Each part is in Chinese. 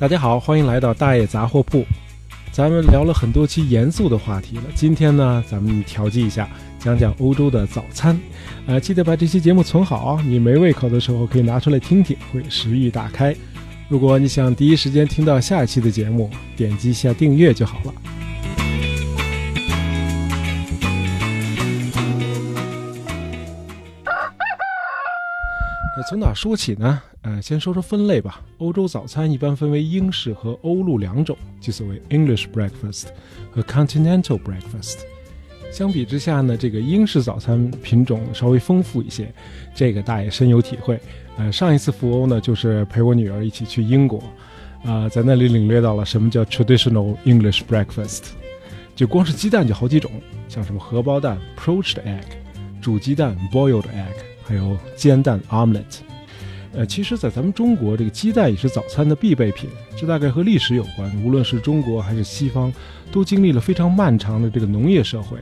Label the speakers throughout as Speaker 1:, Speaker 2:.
Speaker 1: 大家好，欢迎来到大爷杂货铺。咱们聊了很多期严肃的话题了，今天呢，咱们调剂一下，讲讲欧洲的早餐。呃，记得把这期节目存好啊，你没胃口的时候可以拿出来听听，会食欲大开。如果你想第一时间听到下一期的节目，点击一下订阅就好了。从哪说起呢？呃，先说说分类吧。欧洲早餐一般分为英式和欧陆两种，即所谓 English breakfast 和 Continental breakfast。相比之下呢，这个英式早餐品种稍微丰富一些，这个大爷深有体会。呃，上一次赴欧呢，就是陪我女儿一起去英国，啊，在那里领略到了什么叫 traditional English breakfast。就光是鸡蛋就好几种，像什么荷包蛋 （poached egg）、煮鸡蛋 （boiled egg），还有煎蛋 （omelette）。呃，其实，在咱们中国，这个鸡蛋也是早餐的必备品。这大概和历史有关。无论是中国还是西方，都经历了非常漫长的这个农业社会。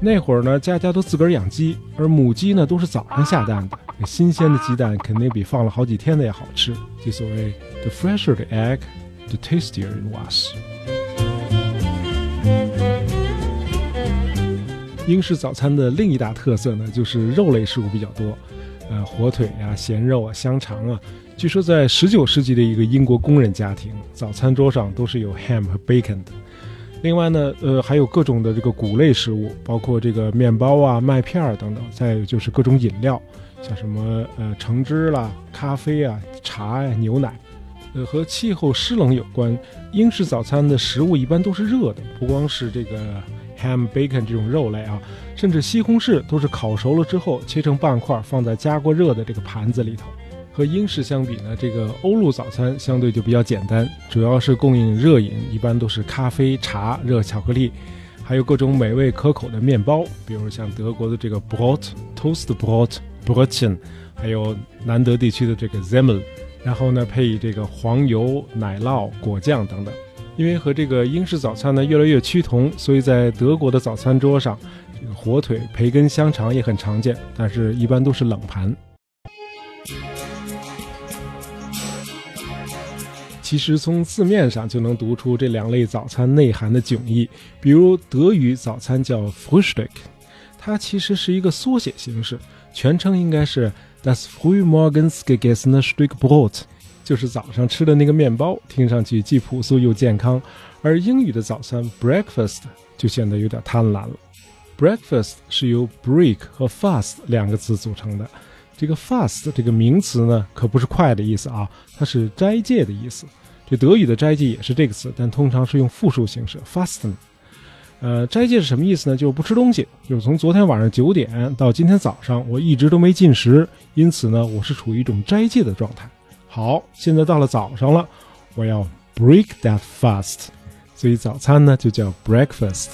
Speaker 1: 那会儿呢，家家都自个儿养鸡，而母鸡呢都是早上下蛋的。新鲜的鸡蛋肯定比放了好几天的要好吃。就所谓 “the fresher the egg, the tastier it was”。英式早餐的另一大特色呢，就是肉类食物比较多。呃，火腿呀、咸肉啊、香肠啊，据说在十九世纪的一个英国工人家庭，早餐桌上都是有 ham 和 bacon 的。另外呢，呃，还有各种的这个谷类食物，包括这个面包啊、麦片儿等等。再有就是各种饮料，像什么呃橙汁啦、咖啡啊、茶呀、牛奶。呃，和气候湿冷有关，英式早餐的食物一般都是热的，不光是这个。ham、bacon 这种肉类啊，甚至西红柿都是烤熟了之后切成半块，放在加过热的这个盘子里头。和英式相比呢，这个欧陆早餐相对就比较简单，主要是供应热饮，一般都是咖啡、茶、热巧克力，还有各种美味可口的面包，比如像德国的这个 Brot、Toast Brot、Brötchen，还有南德地区的这个 Zemmel，然后呢配以这个黄油、奶酪、果酱等等。因为和这个英式早餐呢越来越趋同，所以在德国的早餐桌上，这个火腿、培根、香肠也很常见，但是一般都是冷盘。其实从字面上就能读出这两类早餐内涵的迥异。比如德语早餐叫 Frühstück，它其实是一个缩写形式，全称应该是 Das Frühmorgens gegessene Stück Brot。就是早上吃的那个面包，听上去既朴素又健康，而英语的早餐 breakfast 就显得有点贪婪了。breakfast 是由 break 和 fast 两个词组成的。这个 fast 这个名词呢，可不是快的意思啊，它是斋戒的意思。这德语的斋戒也是这个词，但通常是用复数形式 fasten。呃，斋戒是什么意思呢？就是不吃东西，就是从昨天晚上九点到今天早上，我一直都没进食，因此呢，我是处于一种斋戒的状态。好，现在到了早上了，我要 break that fast，所以早餐呢就叫 breakfast。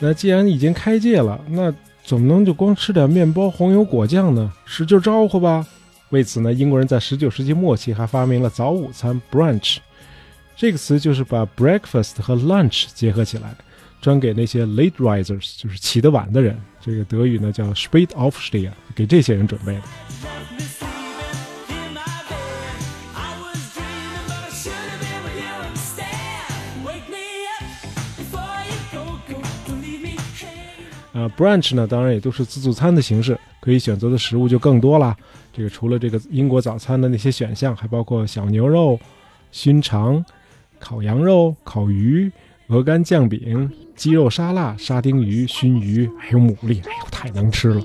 Speaker 1: 那既然已经开戒了，那怎么能就光吃点面包、黄油、果酱呢？使劲招呼吧！为此呢，英国人在十九世纪末期还发明了早午餐 brunch，这个词就是把 breakfast 和 lunch 结合起来，专给那些 late risers，就是起得晚的人。这个德语呢叫 Spätaufsteher，给这些人准备的。啊，brunch 呢，当然也都是自助餐的形式，可以选择的食物就更多啦。这个除了这个英国早餐的那些选项，还包括小牛肉、熏肠、烤羊肉、烤鱼、鹅肝酱饼、鸡肉沙拉、沙丁鱼、熏鱼，还有牡蛎，哎呦，太能吃了。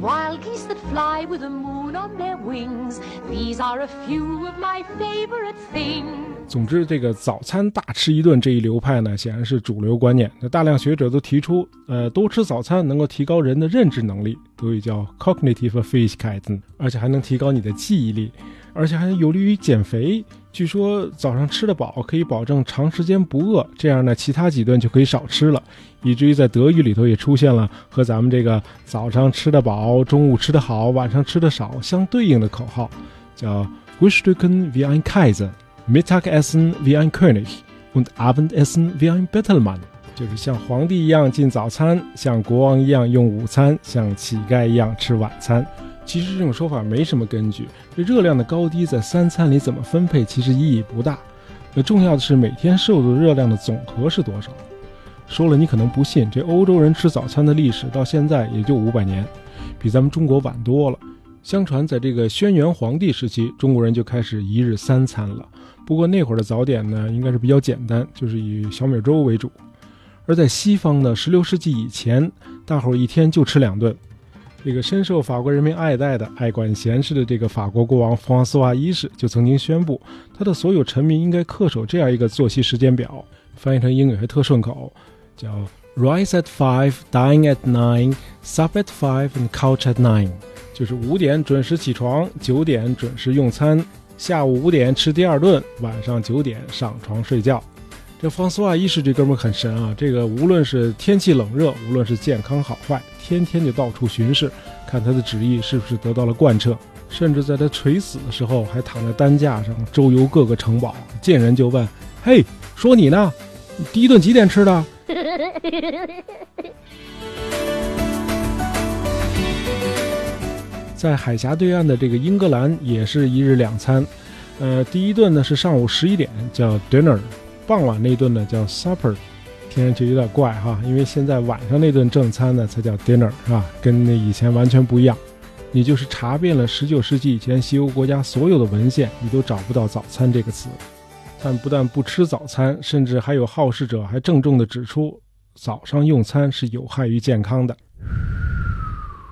Speaker 1: wild geese that fly with the moon on their wings these are a few of my favorite things 总之这个早餐大吃一顿这一流派呢显然是主流观念那大量学者都提出呃多吃早餐能够提高人的认知能力德语叫 cognitive fähigkeiten 而且还能提高你的记忆力而且还有利于减肥据说早上吃得饱可以保证长时间不饿，这样呢，其他几顿就可以少吃了。以至于在德语里头也出现了和咱们这个早上吃得饱、中午吃得好、晚上吃得少相对应的口号，叫 “Frühstücken wie ein Kaiser, Mittagessen wie ein König und Abendessen wie ein Bettelmann”，就是像皇帝一样进早餐，像国王一样用午餐，像乞丐一样吃晚餐。其实这种说法没什么根据。这热量的高低在三餐里怎么分配，其实意义不大。那重要的是每天摄入热量的总和是多少。说了你可能不信，这欧洲人吃早餐的历史到现在也就五百年，比咱们中国晚多了。相传在这个轩辕皇帝时期，中国人就开始一日三餐了。不过那会儿的早点呢，应该是比较简单，就是以小米粥为主。而在西方呢，十六世纪以前，大伙儿一天就吃两顿。这个深受法国人民爱戴的、爱管闲事的这个法国国王弗朗索瓦一世就曾经宣布，他的所有臣民应该恪守这样一个作息时间表，翻译成英语还特顺口，叫 Rise at five, dine at nine, sup at five, and couch at nine，就是五点准时起床，九点准时用餐，下午五点吃第二顿，晚上九点上床睡觉。这方斯瓦一世这哥们很神啊！这个无论是天气冷热，无论是健康好坏，天天就到处巡视，看他的旨意是不是得到了贯彻。甚至在他垂死的时候，还躺在担架上周游各个城堡，见人就问：“嘿，说你呢？第一顿几点吃的？” 在海峡对岸的这个英格兰也是一日两餐，呃，第一顿呢是上午十一点，叫 dinner。傍晚那顿呢叫 supper，听上去有点怪哈，因为现在晚上那顿正餐呢才叫 dinner 是吧？跟那以前完全不一样。你就是查遍了十九世纪以前西欧国家所有的文献，你都找不到早餐这个词。但不但不吃早餐，甚至还有好事者还郑重地指出，早上用餐是有害于健康的。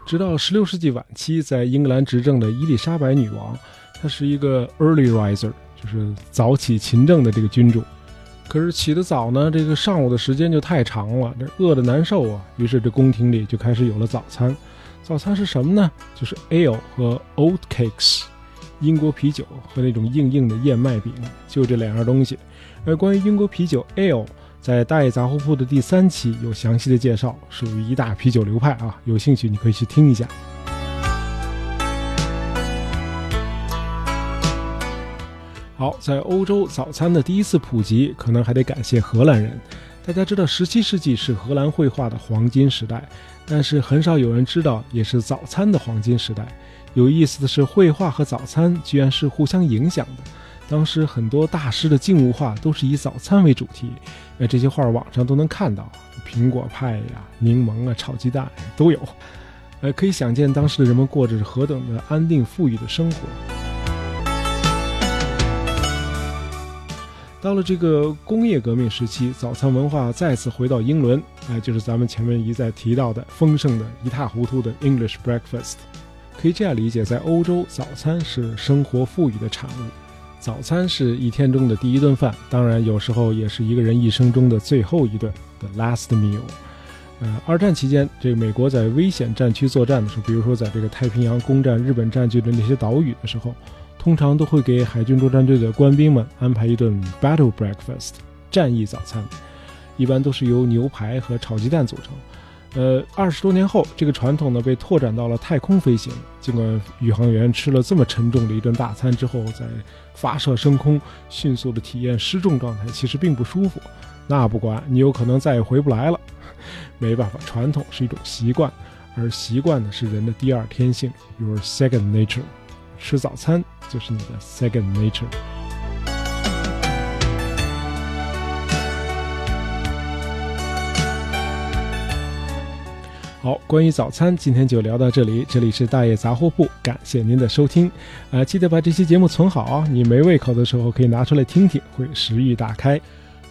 Speaker 1: 直到十六世纪晚期，在英格兰执政的伊丽莎白女王，她是一个 early riser，就是早起勤政的这个君主。可是起得早呢，这个上午的时间就太长了，这饿得难受啊。于是这宫廷里就开始有了早餐。早餐是什么呢？就是 ale 和 oat cakes，英国啤酒和那种硬硬的燕麦饼，就这两样东西。而关于英国啤酒 ale，在大爷杂货铺的第三期有详细的介绍，属于一大啤酒流派啊。有兴趣你可以去听一下。好，在欧洲早餐的第一次普及，可能还得感谢荷兰人。大家知道，十七世纪是荷兰绘画的黄金时代，但是很少有人知道，也是早餐的黄金时代。有意思的是，绘画和早餐居然是互相影响的。当时很多大师的静物画都是以早餐为主题，呃，这些画网上都能看到，苹果派呀、柠檬啊、炒鸡蛋都有。呃，可以想见当时的人们过着何等的安定富裕的生活。到了这个工业革命时期，早餐文化再次回到英伦，哎，就是咱们前面一再提到的丰盛的一塌糊涂的 English breakfast。可以这样理解，在欧洲，早餐是生活富裕的产物。早餐是一天中的第一顿饭，当然有时候也是一个人一生中的最后一顿，the last meal。呃，二战期间，这个美国在危险战区作战的时候，比如说在这个太平洋攻占日本占据的那些岛屿的时候。通常都会给海军作战队的官兵们安排一顿 battle breakfast 战役早餐，一般都是由牛排和炒鸡蛋组成。呃，二十多年后，这个传统呢被拓展到了太空飞行。尽管宇航员吃了这么沉重的一顿大餐之后，在发射升空迅速的体验失重状态，其实并不舒服。那不管你有可能再也回不来了。没办法，传统是一种习惯，而习惯呢是人的第二天性，your second nature。吃早餐就是你的 second nature。好，关于早餐，今天就聊到这里。这里是大爷杂货铺，感谢您的收听。啊，记得把这期节目存好啊，你没胃口的时候可以拿出来听听，会食欲大开。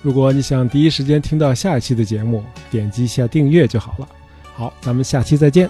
Speaker 1: 如果你想第一时间听到下一期的节目，点击一下订阅就好了。好，咱们下期再见。